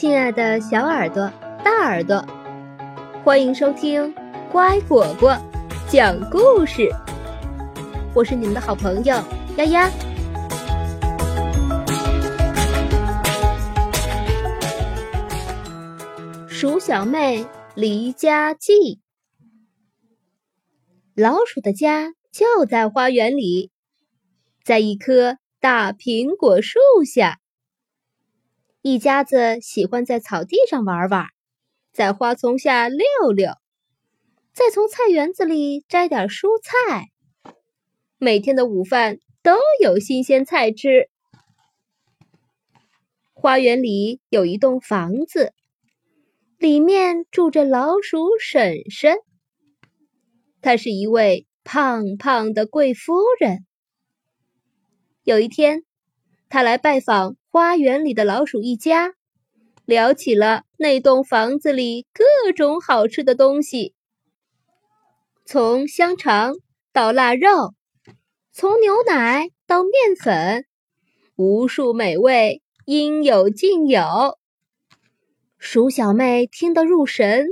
亲爱的小耳朵、大耳朵，欢迎收听乖果果讲故事。我是你们的好朋友丫丫。鼠小妹离家记。老鼠的家就在花园里，在一棵大苹果树下。一家子喜欢在草地上玩玩，在花丛下溜溜，再从菜园子里摘点蔬菜。每天的午饭都有新鲜菜吃。花园里有一栋房子，里面住着老鼠婶婶。她是一位胖胖的贵夫人。有一天，他来拜访。花园里的老鼠一家聊起了那栋房子里各种好吃的东西，从香肠到腊肉，从牛奶到面粉，无数美味应有尽有。鼠小妹听得入神，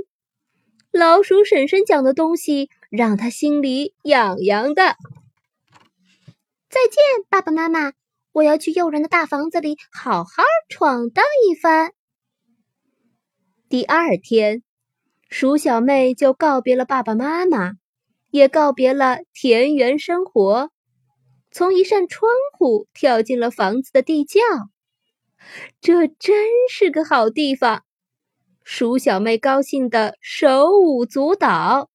老鼠婶婶讲的东西让她心里痒痒的。再见，爸爸妈妈。我要去诱人的大房子里好好闯荡一番。第二天，鼠小妹就告别了爸爸妈妈，也告别了田园生活，从一扇窗户跳进了房子的地窖。这真是个好地方！鼠小妹高兴的手舞足蹈。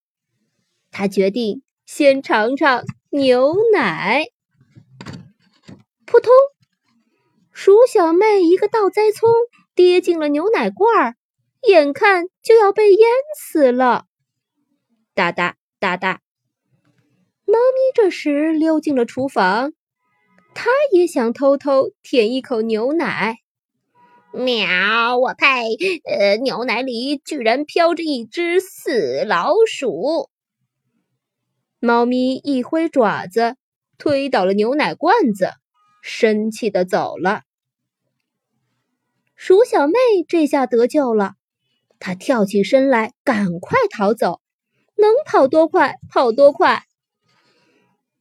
她决定先尝尝牛奶。扑通！鼠小妹一个倒栽葱，跌进了牛奶罐儿，眼看就要被淹死了。哒哒哒哒！猫咪这时溜进了厨房，它也想偷偷舔一口牛奶。喵！我呸！呃，牛奶里居然飘着一只死老鼠。猫咪一挥爪子，推倒了牛奶罐子。生气的走了。鼠小妹这下得救了，她跳起身来，赶快逃走，能跑多快跑多快。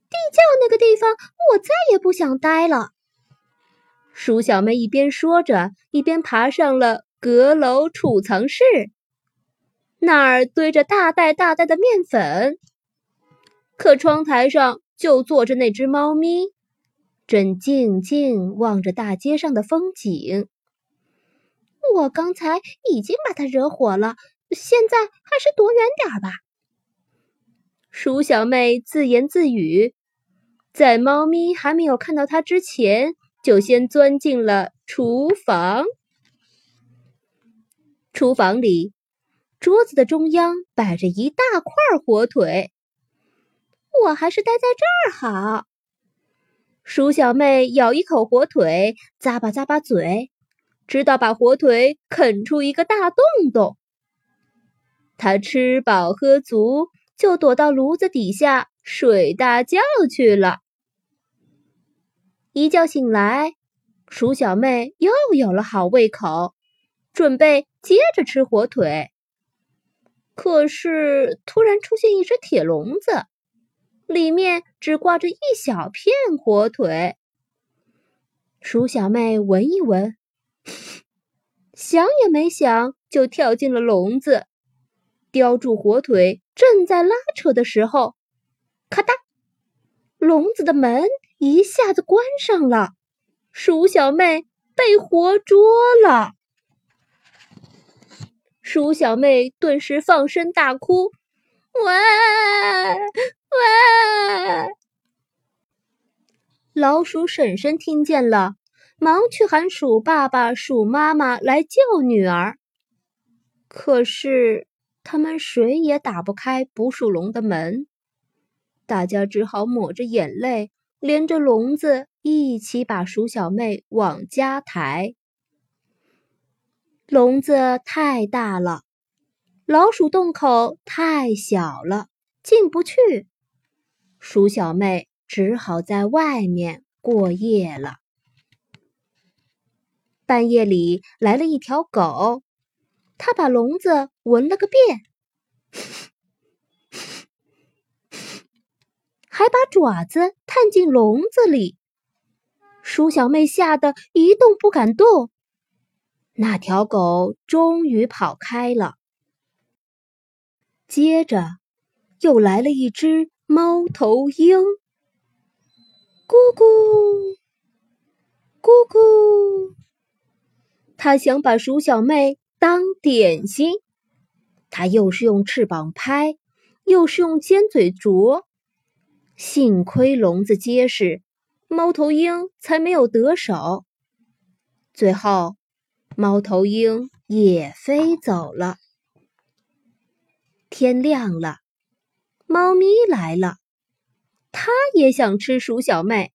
地窖那个地方，我再也不想待了。鼠小妹一边说着，一边爬上了阁楼储藏室，那儿堆着大袋大袋的面粉，可窗台上就坐着那只猫咪。正静静望着大街上的风景。我刚才已经把它惹火了，现在还是躲远点吧。鼠小妹自言自语，在猫咪还没有看到它之前，就先钻进了厨房。厨房里，桌子的中央摆着一大块火腿。我还是待在这儿好。鼠小妹咬一口火腿，咂巴咂巴嘴，直到把火腿啃出一个大洞洞。她吃饱喝足，就躲到炉子底下睡大觉去了。一觉醒来，鼠小妹又有了好胃口，准备接着吃火腿。可是，突然出现一只铁笼子。里面只挂着一小片火腿。鼠小妹闻一闻，想也没想就跳进了笼子，叼住火腿。正在拉扯的时候，咔嗒，笼子的门一下子关上了。鼠小妹被活捉了。鼠小妹顿时放声大哭。喂喂！老鼠婶婶听见了，忙去喊鼠爸爸、鼠妈妈来救女儿。可是他们谁也打不开捕鼠笼的门，大家只好抹着眼泪，连着笼子一起把鼠小妹往家抬。笼子太大了。老鼠洞口太小了，进不去。鼠小妹只好在外面过夜了。半夜里来了一条狗，它把笼子闻了个遍，还把爪子探进笼子里。鼠小妹吓得一动不敢动。那条狗终于跑开了。接着，又来了一只猫头鹰，咕咕，咕咕。它想把鼠小妹当点心，它又是用翅膀拍，又是用尖嘴啄。幸亏笼子结实，猫头鹰才没有得手。最后。猫头鹰也飞走了。天亮了，猫咪来了，它也想吃鼠小妹。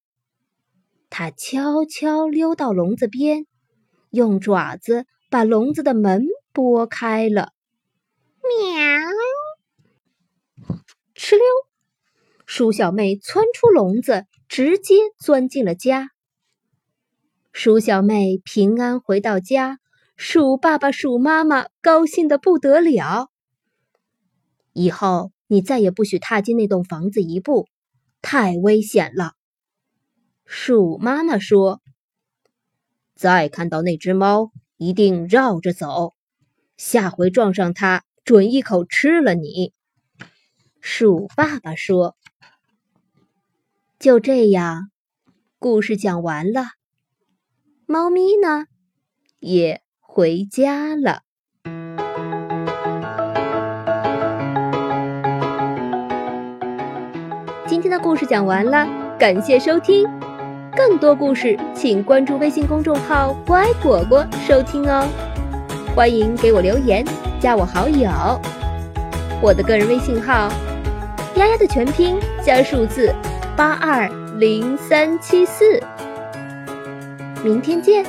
它悄悄溜到笼子边，用爪子把笼子的门拨开了。喵！哧溜，鼠小妹窜出笼子，直接钻进了家。鼠小妹平安回到家，鼠爸爸、鼠妈妈高兴的不得了。以后你再也不许踏进那栋房子一步，太危险了。鼠妈妈说：“再看到那只猫，一定绕着走，下回撞上它，准一口吃了你。”鼠爸爸说：“就这样，故事讲完了。”猫咪呢，也回家了。故事讲完了，感谢收听。更多故事，请关注微信公众号“乖果果”收听哦。欢迎给我留言，加我好友。我的个人微信号：丫丫的全拼加数字八二零三七四。明天见。